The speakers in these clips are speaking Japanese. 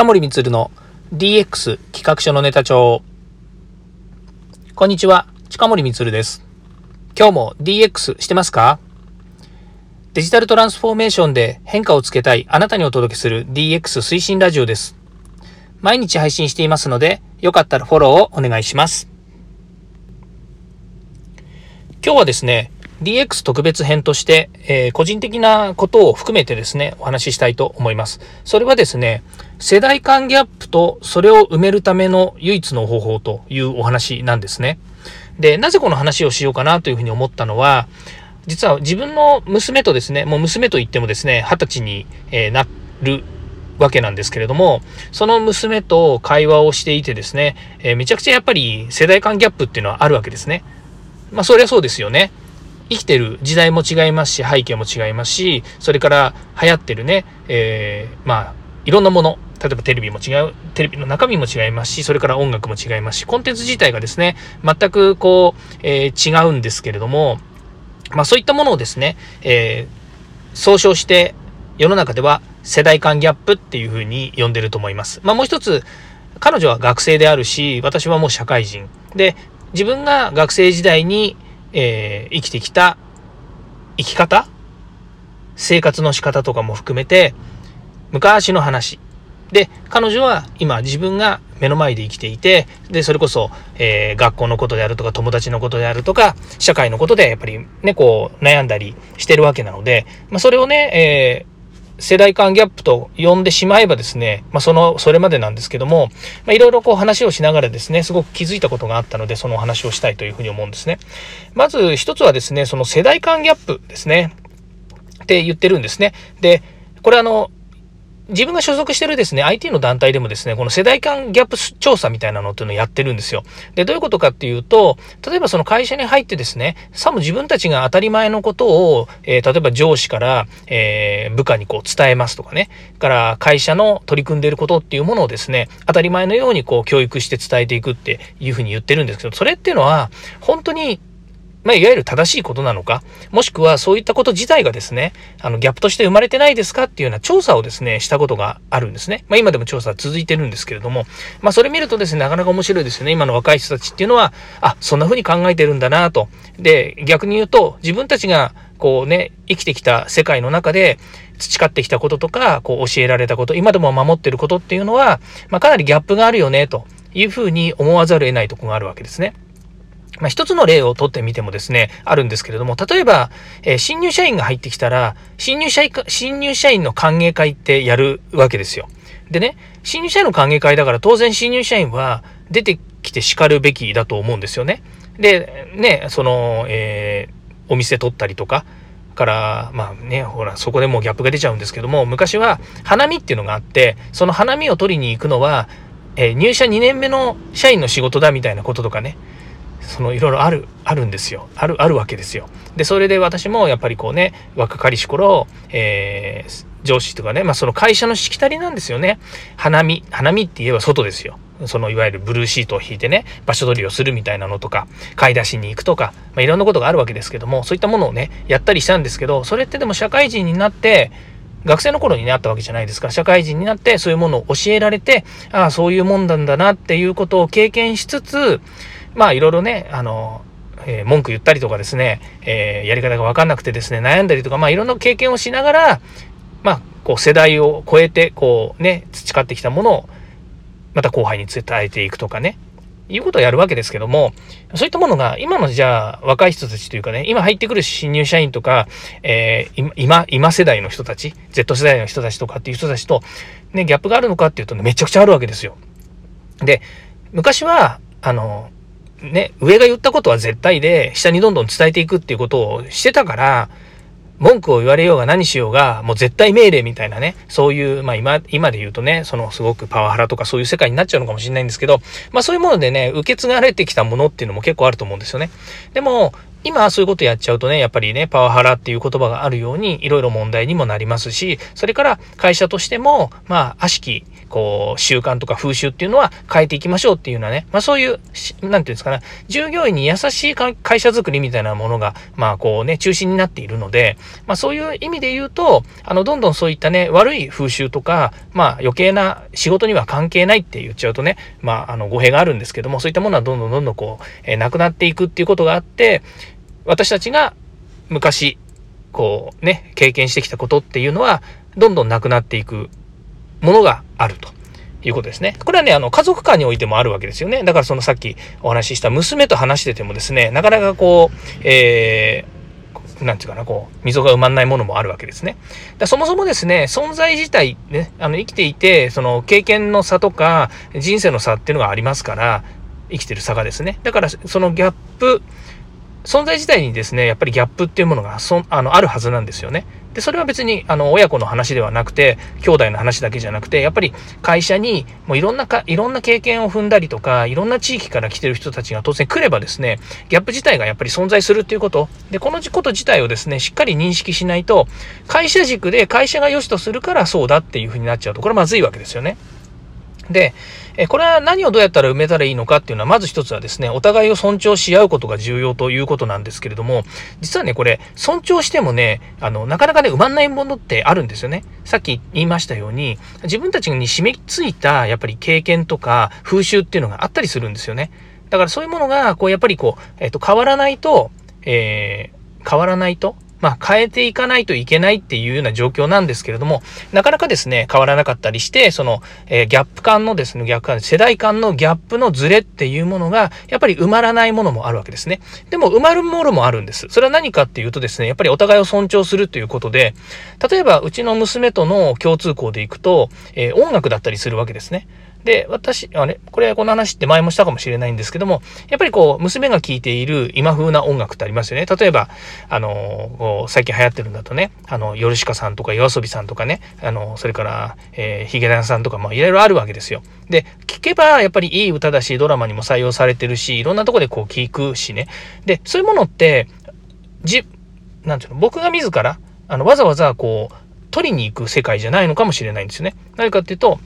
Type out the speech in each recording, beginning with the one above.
近森光の DX 企画書のネタ帳。こんにちは、近森光です。今日も DX してますか？デジタルトランスフォーメーションで変化をつけたいあなたにお届けする DX 推進ラジオです。毎日配信していますので、よかったらフォローをお願いします。今日はですね、DX 特別編として、えー、個人的なことを含めてですね、お話ししたいと思います。それはですね、世代間ギャップとそれを埋めるための唯一の方法というお話なんですね。で、なぜこの話をしようかなというふうに思ったのは、実は自分の娘とですね、もう娘と言ってもですね、二十歳に、え、なるわけなんですけれども、その娘と会話をしていてですね、えー、めちゃくちゃやっぱり世代間ギャップっていうのはあるわけですね。まあそりゃそうですよね。生きてる時代も違いますし、背景も違いますし、それから流行ってるね、えー、まあ、いろんなもの、例えばテレビも違う、テレビの中身も違いますし、それから音楽も違いますし、コンテンツ自体がですね、全くこう、えー、違うんですけれども、まあそういったものをですね、えー、総称して世の中では世代間ギャップっていうふうに呼んでると思います。まあもう一つ、彼女は学生であるし、私はもう社会人。で、自分が学生時代にえー、生きてきた生き方生活の仕方とかも含めて昔の話。で彼女は今自分が目の前で生きていてでそれこそ、えー、学校のことであるとか友達のことであるとか社会のことでやっぱりねこう悩んだりしてるわけなので、まあ、それをね、え世代間ギャップと呼んでしまえばですね、まあ、その、それまでなんですけども、まあ、いろいろこう話をしながらですね、すごく気づいたことがあったので、そのお話をしたいというふうに思うんですね。まず一つはですね、その世代間ギャップですね。って言ってるんですね。で、これあの、自分が所属してるですね、IT の団体でもですね、この世代間ギャップ調査みたいなのっていうのをやってるんですよ。で、どういうことかっていうと、例えばその会社に入ってですね、さも自分たちが当たり前のことを、えー、例えば上司から、えー、部下にこう伝えますとかね、から会社の取り組んでいることっていうものをですね、当たり前のようにこう教育して伝えていくっていうふうに言ってるんですけど、それっていうのは、本当にまあ、いわゆる正しいことなのか、もしくはそういったこと自体がですね、あの、ギャップとして生まれてないですかっていうような調査をですね、したことがあるんですね。まあ、今でも調査は続いてるんですけれども、まあ、それ見るとですね、なかなか面白いですよね。今の若い人たちっていうのは、あ、そんな風に考えてるんだなと。で、逆に言うと、自分たちが、こうね、生きてきた世界の中で、培ってきたこととか、こう教えられたこと、今でも守ってることっていうのは、まあ、かなりギャップがあるよね、というふうに思わざるを得ないとこがあるわけですね。まあ、一つの例をとってみてもですね、あるんですけれども、例えば、えー、新入社員が入ってきたら、新入社員、新入社員の歓迎会ってやるわけですよ。でね、新入社員の歓迎会だから当然新入社員は出てきて叱るべきだと思うんですよね。で、ね、その、えー、お店取ったりとか、から、まあね、ほら、そこでもうギャップが出ちゃうんですけども、昔は花見っていうのがあって、その花見を取りに行くのは、えー、入社2年目の社員の仕事だみたいなこととかね、そのいろいろある、あるんですよ。ある、あるわけですよ。で、それで私もやっぱりこうね、若かりし頃、えー、上司とかね、まあその会社のしきたりなんですよね。花見、花見って言えば外ですよ。そのいわゆるブルーシートを引いてね、場所取りをするみたいなのとか、買い出しに行くとか、まあ、いろんなことがあるわけですけども、そういったものをね、やったりしたんですけど、それってでも社会人になって、学生の頃にね、あったわけじゃないですか。社会人になってそういうものを教えられて、ああ、そういうもんなんだなっていうことを経験しつつ、まあいろいろね、あの、えー、文句言ったりとかですね、えー、やり方がわかんなくてですね、悩んだりとか、まあいろんな経験をしながら、まあ、こう世代を超えて、こうね、培ってきたものを、また後輩に伝えていくとかね、いうことをやるわけですけども、そういったものが、今のじゃあ、若い人たちというかね、今入ってくる新入社員とか、えー、今、今世代の人たち、Z 世代の人たちとかっていう人たちと、ね、ギャップがあるのかっていうと、ね、めちゃくちゃあるわけですよ。で、昔は、あの、ね、上が言ったことは絶対で、下にどんどん伝えていくっていうことをしてたから、文句を言われようが何しようが、もう絶対命令みたいなね、そういう、まあ今、今で言うとね、そのすごくパワハラとかそういう世界になっちゃうのかもしれないんですけど、まあそういうものでね、受け継がれてきたものっていうのも結構あると思うんですよね。でも、今そういうことやっちゃうとね、やっぱりね、パワハラっていう言葉があるように、いろいろ問題にもなりますし、それから会社としても、まあ、悪しきこう、習慣とか風習っていうのは変えていきましょうっていうようなね、まあそういう、なんていうんですかね、従業員に優しい会社づくりみたいなものが、まあこうね、中心になっているので、まあそういう意味で言うと、あの、どんどんそういったね、悪い風習とか、まあ余計な仕事には関係ないって言っちゃうとね、まああの、語弊があるんですけども、そういったものはどんどんどんどんこう、えー、なくなっていくっていうことがあって、私たちが昔、こうね、経験してきたことっていうのは、どんどんなくなっていく。ものがあると。いうことですね。これはね、あの、家族間においてもあるわけですよね。だからそのさっきお話しした娘と話しててもですね、なかなかこう、えー、なんていうかな、こう、溝が埋まんないものもあるわけですね。だそもそもですね、存在自体、ね、あの、生きていて、その、経験の差とか、人生の差っていうのがありますから、生きてる差がですね。だから、そのギャップ、存在自体にですね、やっぱりギャップっていうものがそあのあるはずなんですよね。で、それは別に、あの、親子の話ではなくて、兄弟の話だけじゃなくて、やっぱり会社に、もういろんなか、いろんな経験を踏んだりとか、いろんな地域から来てる人たちが当然来ればですね、ギャップ自体がやっぱり存在するっていうこと、で、このこと自体をですね、しっかり認識しないと、会社軸で会社が良しとするからそうだっていうふうになっちゃうと、これまずいわけですよね。で、えこれは何をどうやったら埋めたらいいのかっていうのは、まず一つはですね、お互いを尊重し合うことが重要ということなんですけれども、実はね、これ、尊重してもね、あの、なかなかね、埋まんないものってあるんですよね。さっき言いましたように、自分たちに染みついた、やっぱり経験とか風習っていうのがあったりするんですよね。だからそういうものが、こう、やっぱりこう、えっ、と、変わらないと、えー、変わらないと、まあ、変えていかないといけないっていうような状況なんですけれども、なかなかですね、変わらなかったりして、その、えー、ギャップ感のですね、逆感、世代間のギャップのズレっていうものが、やっぱり埋まらないものもあるわけですね。でも、埋まるものもあるんです。それは何かっていうとですね、やっぱりお互いを尊重するということで、例えば、うちの娘との共通項でいくと、えー、音楽だったりするわけですね。で、私、あれ、これ、この話って前もしたかもしれないんですけども、やっぱりこう、娘が聴いている今風な音楽ってありますよね。例えば、あの、最近流行ってるんだとね、あの、ヨルシカさんとか、夜遊びさんとかね、あの、それから、えー、ヒゲダンさんとか、まあ、いろいろあるわけですよ。で、聴けば、やっぱりいい歌だし、ドラマにも採用されてるし、いろんなとこでこう、聴くしね。で、そういうものって、じ、なんていうの、僕が自ら、あの、わざわざこう、取りに行く世界じゃないのかもしれないんですよね。なぜかっていうと、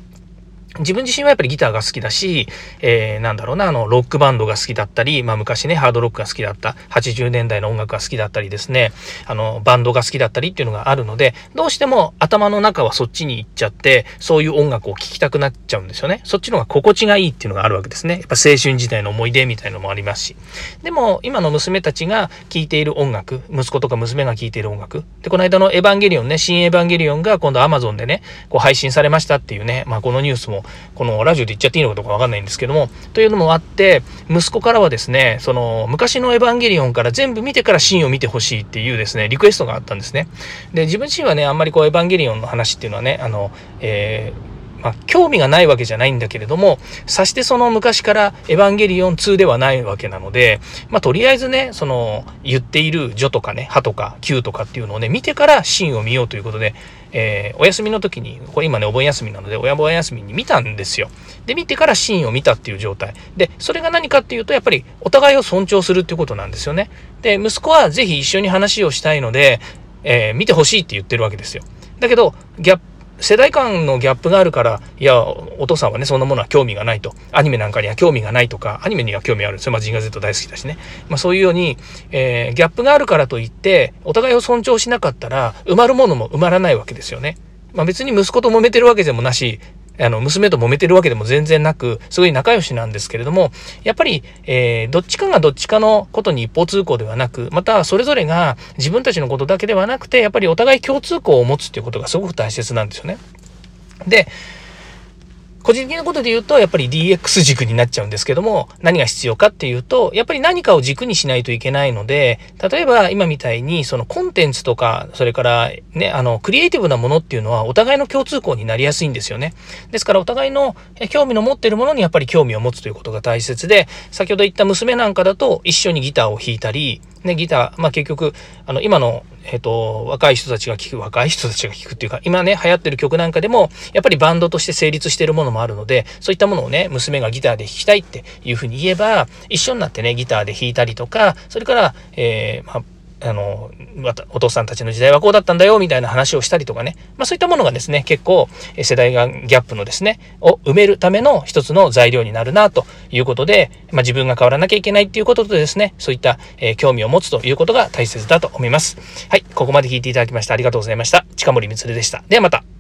自分自身はやっぱりギターが好きだし、えー、なんだろうな、あの、ロックバンドが好きだったり、まあ昔ね、ハードロックが好きだった、80年代の音楽が好きだったりですね、あの、バンドが好きだったりっていうのがあるので、どうしても頭の中はそっちに行っちゃって、そういう音楽を聴きたくなっちゃうんですよね。そっちの方が心地がいいっていうのがあるわけですね。やっぱ青春時代の思い出みたいのもありますし。でも、今の娘たちが聴いている音楽、息子とか娘が聴いている音楽。で、この間のエヴァンゲリオンね、新エヴァンゲリオンが今度 Amazon でね、こう配信されましたっていうね、まあこのニュースもこのラジオで言っちゃっていいのかどうかわかんないんですけども、というのもあって、息子からはですね、その、昔のエヴァンゲリオンから全部見てからシーンを見てほしいっていうですね、リクエストがあったんですね。で、自分自身はね、あんまりこう、エヴァンゲリオンの話っていうのはね、あの、えーまあ、興味がないわけじゃないんだけれども、さしてその昔からエヴァンゲリオン2ではないわけなので、まあ、とりあえずね、その、言っているジョとかね、ハとか Q とかっていうのをね、見てからシーンを見ようということで、えー、お休みの時に、これ今ね、お盆休みなので、親盆休みに見たんですよ。で、見てからシーンを見たっていう状態。で、それが何かっていうと、やっぱりお互いを尊重するっていうことなんですよね。で、息子はぜひ一緒に話をしたいので、えー、見てほしいって言ってるわけですよ。だけど、ギャップ世代間のギャップがあるから、いや、お父さんはね、そんなものは興味がないと。アニメなんかには興味がないとか、アニメには興味あるんですよ。まあ、ジンガ Z 大好きだしね。まあ、そういうように、えー、ギャップがあるからといって、お互いを尊重しなかったら、埋まるものも埋まらないわけですよね。まあ、別に息子と揉めてるわけでもなし、あの、娘と揉めてるわけでも全然なく、すごい仲良しなんですけれども、やっぱり、えー、どっちかがどっちかのことに一方通行ではなく、またそれぞれが自分たちのことだけではなくて、やっぱりお互い共通項を持つっていうことがすごく大切なんですよね。で、個人的なことで言うと、やっぱり DX 軸になっちゃうんですけども、何が必要かっていうと、やっぱり何かを軸にしないといけないので、例えば今みたいに、そのコンテンツとか、それからね、あの、クリエイティブなものっていうのは、お互いの共通項になりやすいんですよね。ですから、お互いの興味の持ってるものにやっぱり興味を持つということが大切で、先ほど言った娘なんかだと、一緒にギターを弾いたり、ね、ギター、まあ結局、あの、今の、えっ、ー、と、若い人たちが聴く、若い人たちが聴くっていうか、今ね、流行ってる曲なんかでも、やっぱりバンドとして成立してるものもあるので、そういったものをね、娘がギターで弾きたいっていうふうに言えば、一緒になってね、ギターで弾いたりとか、それから、えー、まあ、あの、お父さんたちの時代はこうだったんだよ、みたいな話をしたりとかね。まあそういったものがですね、結構、世代がギャップのですね、を埋めるための一つの材料になるな、ということで、まあ自分が変わらなきゃいけないっていうこととですね、そういった、えー、興味を持つということが大切だと思います。はい、ここまで聞いていただきましてありがとうございました。近森光でした。ではまた。